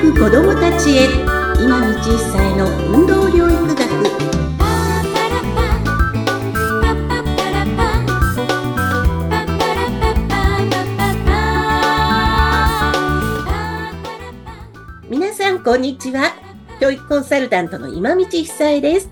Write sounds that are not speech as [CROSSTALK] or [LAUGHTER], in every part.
く子どもたちへ今道一歳の運動療育学。皆さんこんにちは。教育コンサルタントの今道一歳です。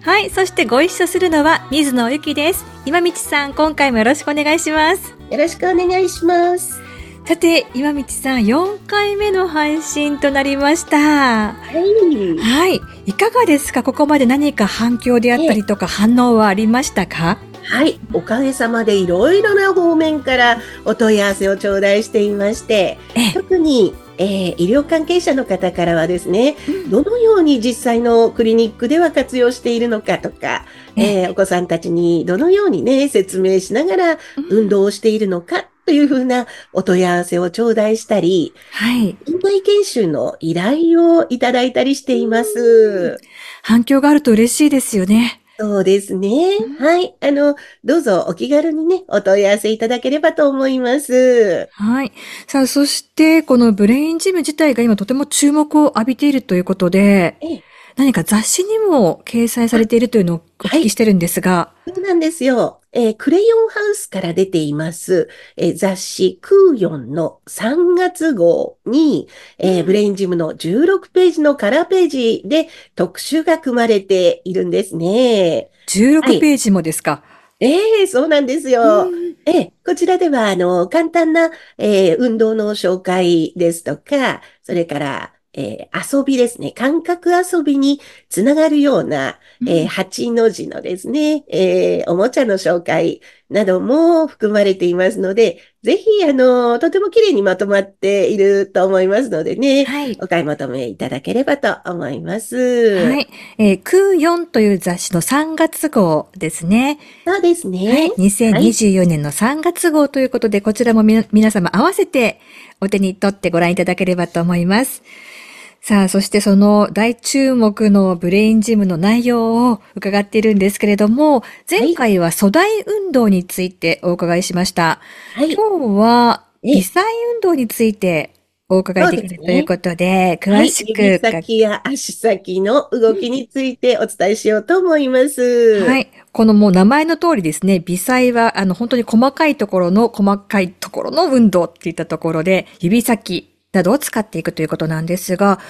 はい、そしてご一緒するのは水野ゆきです。今道さん、今回もよろしくお願いします。よろしくお願いしますさて、今道さん、4回目の配信となりました。はい。はい、いかがですか？ここまで何か反響であったりとか反応はありましたか？はい、おかげさまでいろいろな方面からお問い合わせを頂戴していまして、ええ。特に、えー医療関係者の方からはですね、うん。どのように実際のクリニックでは活用しているのかとか、えーお子さんたちにどのようにね、説明しながら運動をしているのかというふうなお問い合わせを頂戴したり、はい、院内研修の依頼をいただいたりしています。反響があると嬉しいですよね。そうですねうん。はい。あの、どうぞお気軽にね、お問い合わせいただければと思います。はい。さあ、そして、このブレインジム自体が今とても注目を浴びているということで、ええ何か雑誌にも掲載されているというのをお聞きしてるんですが、そうなんですよ。えークレヨンハウスから出ています、えー雑誌クーヨンの3月号に、えーブレインジムの16ページのカラーページで特集が組まれているんですね。16ページもですか？ええそうなんですよ。うんええ、こちらでは、あの、簡単な、えー運動の紹介ですとか、それから、えー遊びですね。感覚遊びにつながるような、えー8の字のですね、えーおもちゃの紹介なども含まれていますので、ぜひ、あの、とても綺麗にまとまっていると思いますのでね、はい。お買い求めいただければと思います。はい。えー、クーヨンという雑誌の3月号ですね。そうですね。はい。2024年の3月号ということで、こちらもみな皆様合わせてお手に取ってご覧いただければと思います。さあ、そしてその大注目のブレインジムの内容を伺っているんですけれども、前回は粗大運動についてお伺いしました。はい。今日はええ微細運動についいてお伺いできるということで、はい詳しく、指先や足先の動きについてお伝えしようと思います。はい。このもう名前の通りですね、微細は、あの、本当に細かいところの細かいところの運動っていったところで、指先などを使っていくということなんですが、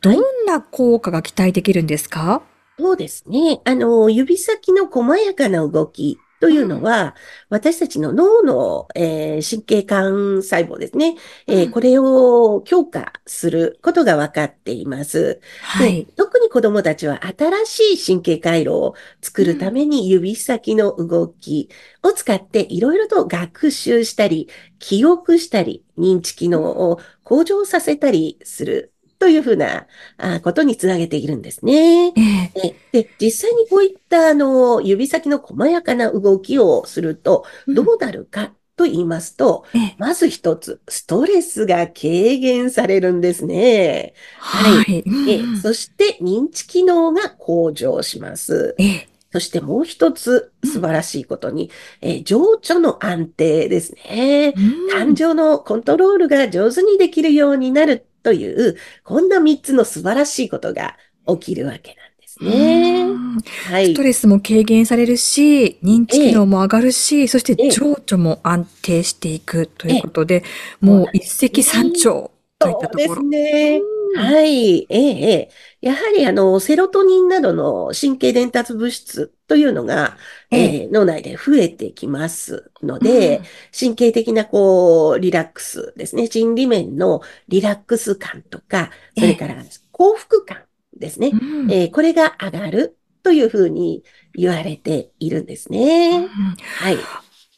どんな効果が期待できるんですか、そうですね。あの、指先の細やかな動きというのは、私たちの脳の、えー神経管細胞ですね、えーうんこれを強化することが分かっています。ではい。特に子どもたちは新しい神経回路を作るために指先の動きを使っていろいろと学習したり、記憶したり、認知機能を向上させたりするというふうなあことにつなげているんですね。えええで、実際にこういったあの指先の細やかな動きをするとどうなるかと言いますと、ええまず一つ、ストレスが軽減されるんですね。はい。うんええそして認知機能が向上します。ええそしてもう一つ素晴らしいことに、えー情緒の安定ですね。うん感情のコントロールが上手にできるようになるという、こんな三つの素晴らしいことが起きるわけなんですね。うんはいスト。レスも軽減されるし、認知機能も上がるし、そしてええ情緒も安定していくということで、えもう一石三鳥といったそうですところ。ね。うんはい。ええ、ええ。やはり、あの、セロトニンなどの神経伝達物質というのが、ええ脳内で増えてきますので、神経的な、こう、リラックスですね。心理面のリラックス感とか、それから幸福感ですね。うんえーこれが上がるというふうに言われているんですうね。んはい。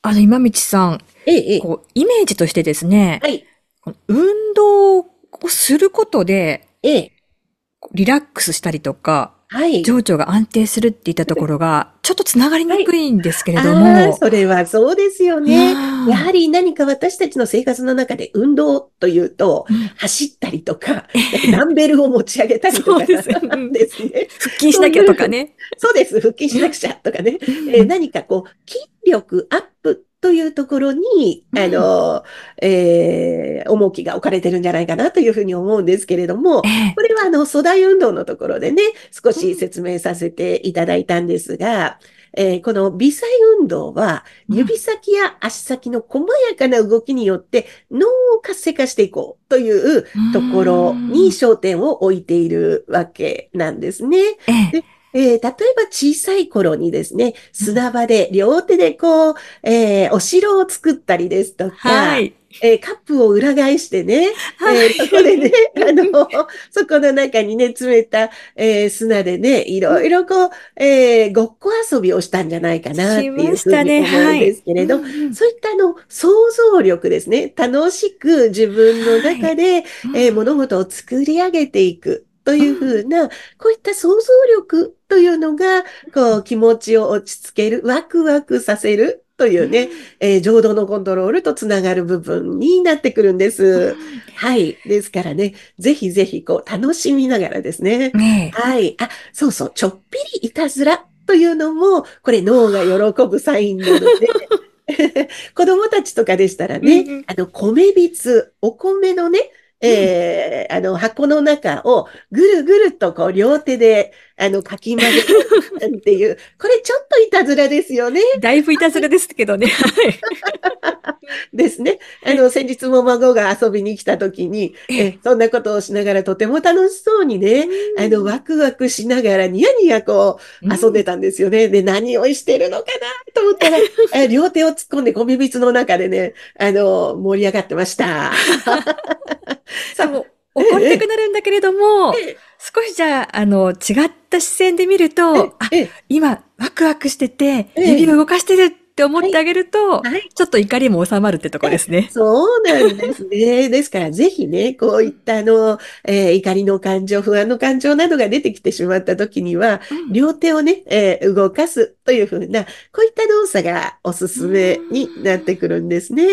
あの、今道さん、ええ、ええ。こう、イメージとしてですね、はい。運動をすることで、ええ。リラックスしたりとか、はい。情緒が安定するっていったところが、ちょっとつながりにくいんですけれどああ、も。それはそうですよね。うんやはり何か私たちの生活の中で運動というと、うん走ったりとか、ダンベルを持ち上げたりとかですうんですね。腹筋しなきゃとかね。そうです。腹筋しなくちゃとかね。えー何かこう、筋力アップというところに、あの、えー重きが置かれてるんじゃないかなというふうに思うんですけれども、ええ。これはあの、粗大運動のところでね、少し説明させていただいたんですが、えーこの微細運動は、うん。指先や足先の細やかな動きによって脳を活性化していこうというところに焦点を置いているわけなんですね。えええー例えば小さい頃にですね、砂場で両手でこう、えーお城を作ったりですとか、はい。えーカップを裏返してね、はい。えーそこでね、[LAUGHS] あの、そこの中にね、詰めた、えー砂でね、いろいろこう、えーごっこ遊びをしたんじゃないかなっていうふうに思うんですけれど、うんうんそういったあの、想像力ですね。楽しく自分の中で、えー物事を作り上げていくというふうな、こういった想像力というのが、こう、気持ちを落ち着ける、ワクワクさせるというね、えー浄土のコントロールとつながる部分になってくるんです。はい。ですからね、ぜひぜひ、こう、楽しみながらですね。ねえはい。あ、そうそう、ちょっぴりいたずらというのも、これ脳が喜ぶサインなので、[LAUGHS] [LAUGHS] 子供たちとかでしたらね、あの、米びつ、お米のね、えーあの、箱の中をぐるぐるとこう両手で、あの、かき混ぜるなんていう、これちょっといたずらですよね。だいぶいたずらですけどね。はい。ですね。あの、先日も孫が遊びに来た時に、え、そんなことをしながらとても楽しそうにね、あの、ワクワクしながらニヤニヤこう、遊んでたんですよね。で、何をしてるのかなと思ったら、[LAUGHS] え両手を突っ込んでゴミびつの中でね、あの、盛り上がってました。[LAUGHS] さあ、もう怒りたくなるんだけれどもええ、少しじゃあ、あの、違った視線で見ると、あ、ええ今、ワクワクしてて、ええ指を動かしてるって思ってあげると、はい。ちょっと怒りも収まるってとこですね。そうなんですね。[LAUGHS] ですから、ぜひね、こういったあの、えー怒りの感情、不安の感情などが出てきてしまった時には、両手をね、えー動かすというふうな、こういった動作がおすすめになってくるんですね。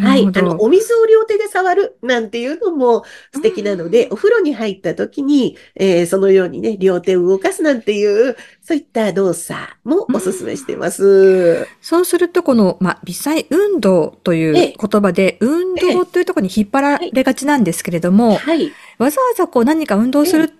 なはい。あ。の、お水を両手で触るなんていうのも素敵なので、お風呂に入った時に、えーそのようにね、両手を動かすなんていう、そういった動作もおすすめしています。そうすると、この、まあ、微細運動というええ言葉で、運動というところに引っ張られがちなんですけれども、はい。わざわざこう何か運動する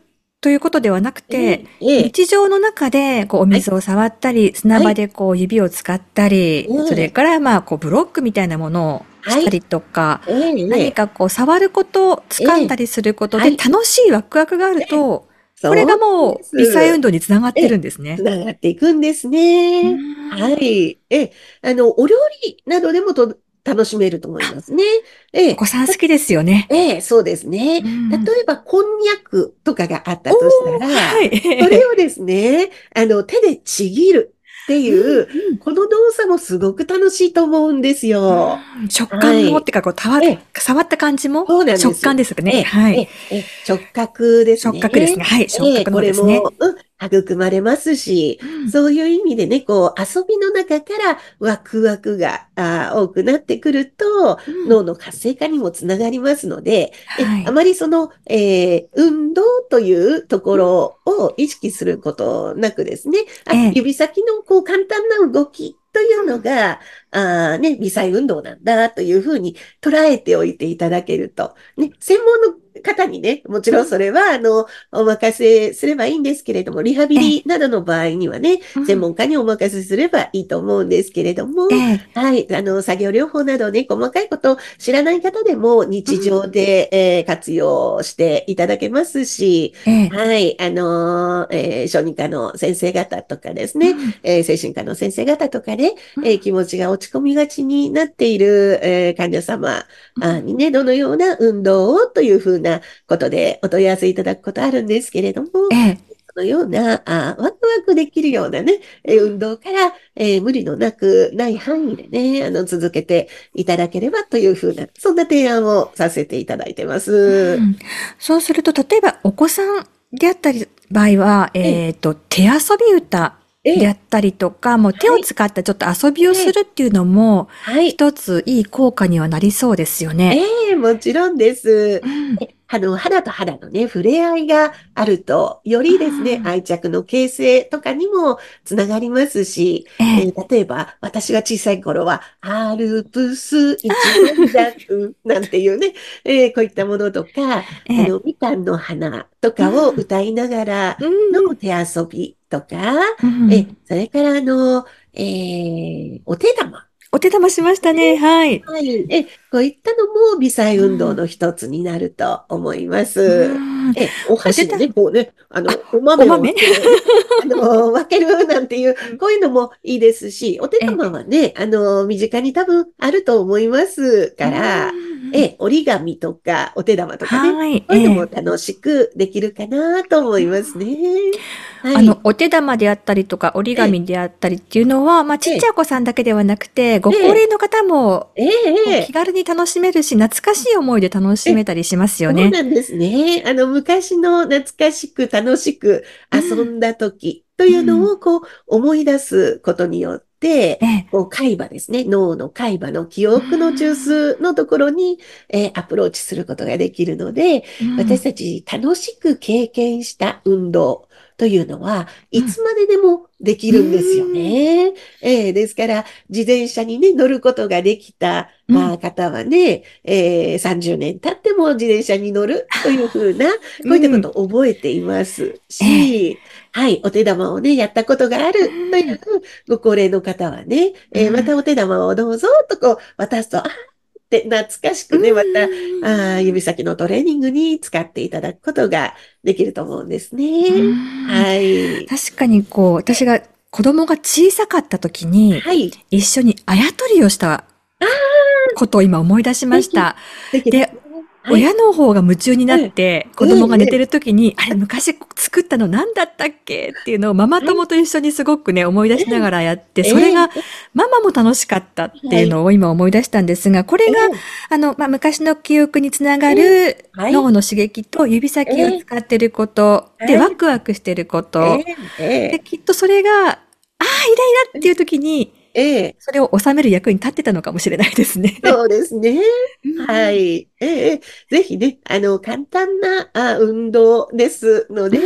ということではなくて、ええ日常の中でこうお水を触ったり、砂場でこう指を使ったり、うん。それからまあこうブロックみたいなものをしたりとか、ええ何かこう触ること、掴んだりすることではい楽しいワクワクがあると、これがもうです。微細運動につながってるんですね。つ。ながっていくんですね。は。い。え、あの、お料理などでもと楽しめると思いますね。えお子さん好きですよね。ええ、そうですね。うん例えば、こんにゃくとかがあったとしたら、はい。それをですね、あの、手でちぎるっていう、この動作もすごく楽しいと思うんですよ。うん食感も、はいってかこう、たわええ触った感じもそうなんです食感ですかええね。はい。えええ直角ですね。触覚ですね。はい。触覚の方ですねええこ。れも、うん、育まれますし、うん。そういう意味でね、こう、遊びの中からワクワクが多くなってくると、うん。脳の活性化にもつながりますので、えはい。あまりその、えー運動というところを意識することなくですね、あええ。指先のこう簡単な動きというのが、あーね、微細運動なんだというふうに捉えておいていただけると、ね、専門の方にね、もちろんそれは、あの、お任せすればいいんですけれども、リハビリなどの場合にはね、うん。専門家にお任せすればいいと思うんですけれども、ええ。はい。あの、作業療法などね、細かいことを知らない方でも日常で、えー活用していただけますし、ええ。はい。あのーえー小児科の先生方とかですね、えー精神科の先生方とかで、えー気持ちが落ち込みがちになっている、えー患者様あにね、どのような運動をというふうなことでお問い合わせいただくことあるんですけれども、ええそのような、あワクワクできるようなね、えー運動から、えー無理のなく、ない範囲でね、あの、続けていただければというふうな、そんな提案をさせていただいてます。うんそうすると、例えばお子さんであったり、場合は、えっと、手遊び歌えであったりとか、もう手を使ったちょっと遊びをするっていうのも、はい。一ついい効果にはなりそうですよね。ええもちろんです。うんえあの、肌と肌のね、触れ合いがあると、よりですね、愛着の形成とかにもつながりますし、えー、例えば、私が小さい頃は、アルプス一万尺なんていうね、えー、こういったものとか、えあの、みかんの花とかを歌いながらの手遊びとか、えそれからあの、えー、お手玉。お手玉しましたね。はい。はい。え、こういったのも微細運動の一つになると思います。え、お箸でね、こうね、あの、お豆を [LAUGHS] あの、分けるなんていう、こういうのもいいですし、お手玉はね、あの、身近に多分あると思いますから、え、折り紙とかお手玉とかね、はい、こういうのも楽しくできるかなと思いますね。はい、あの、お手玉であったりとか折り紙であったりっていうのは、まあ、ちっちゃいお子さんだけではなくて、ご高齢の方も、気軽に楽しめるし、懐かしい思いで楽しめたりしますよね。そうなんですね。あの、昔の懐かしく楽しく遊んだ時というのをこう思い出すことによっこう海馬ですね、脳の海馬の記憶の中枢のところに、えー、アプローチすることができるので、私たち楽しく経験した運動というのは、いつまででもできるんですよね。えー、ですから、自転車にね、乗ることができた、まあ、方はね、えー、30年経っても自転車に乗るというふうな、[LAUGHS] こういったことを覚えていますし、はい、お手玉をね、やったことがあるというご高齢の方はね、えー、またお手玉をどうぞとこう渡すと、あって懐かしくね、また、あ指先のトレーニングに使っていただくことができると思うんですね。はい。確かにこう、私が子供が小さかった時に、はい、一緒にあやとりをしたことを今思い出しました。で、親の方が夢中になって、子供が寝てる時に、あれ昔作ったの何だったっけ？っていうのをママ友と一緒にすごくね、思い出しながらやって、それがママも楽しかったっていうのを今思い出したんですが、これが、あの、まあ、昔の記憶につながる脳の刺激と指先を使ってること、で、ワクワクしてること、で、きっとそれが、ああ、イライラっていう時に、ええ。それを収める役に立ってたのかもしれないですね。そうですね。はい。ええ、ぜひね、あの、簡単なあ運動ですので、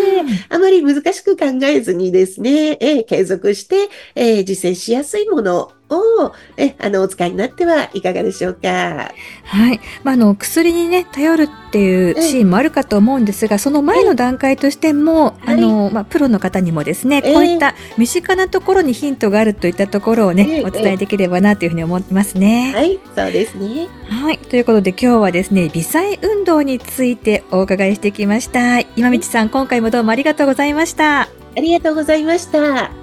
あまり難しく考えずにですね、ええ、継続して、ええ、実践しやすいものを、え、あの、お使いになってはいかがでしょうか？はい。まあ、あの、薬にね、頼るっていうシーンもあるかと思うんですが、その前の段階としても、あの、まあ、プロの方にもですね、こういった身近なところにヒントがあるといったところをね、お伝えできればなというふうに思いますね。はい、そうですね。はい。ということで、今日はですね、微細運動についてお伺いしてきました。今道さん、今回もどうもありがとうございました。ありがとうございました。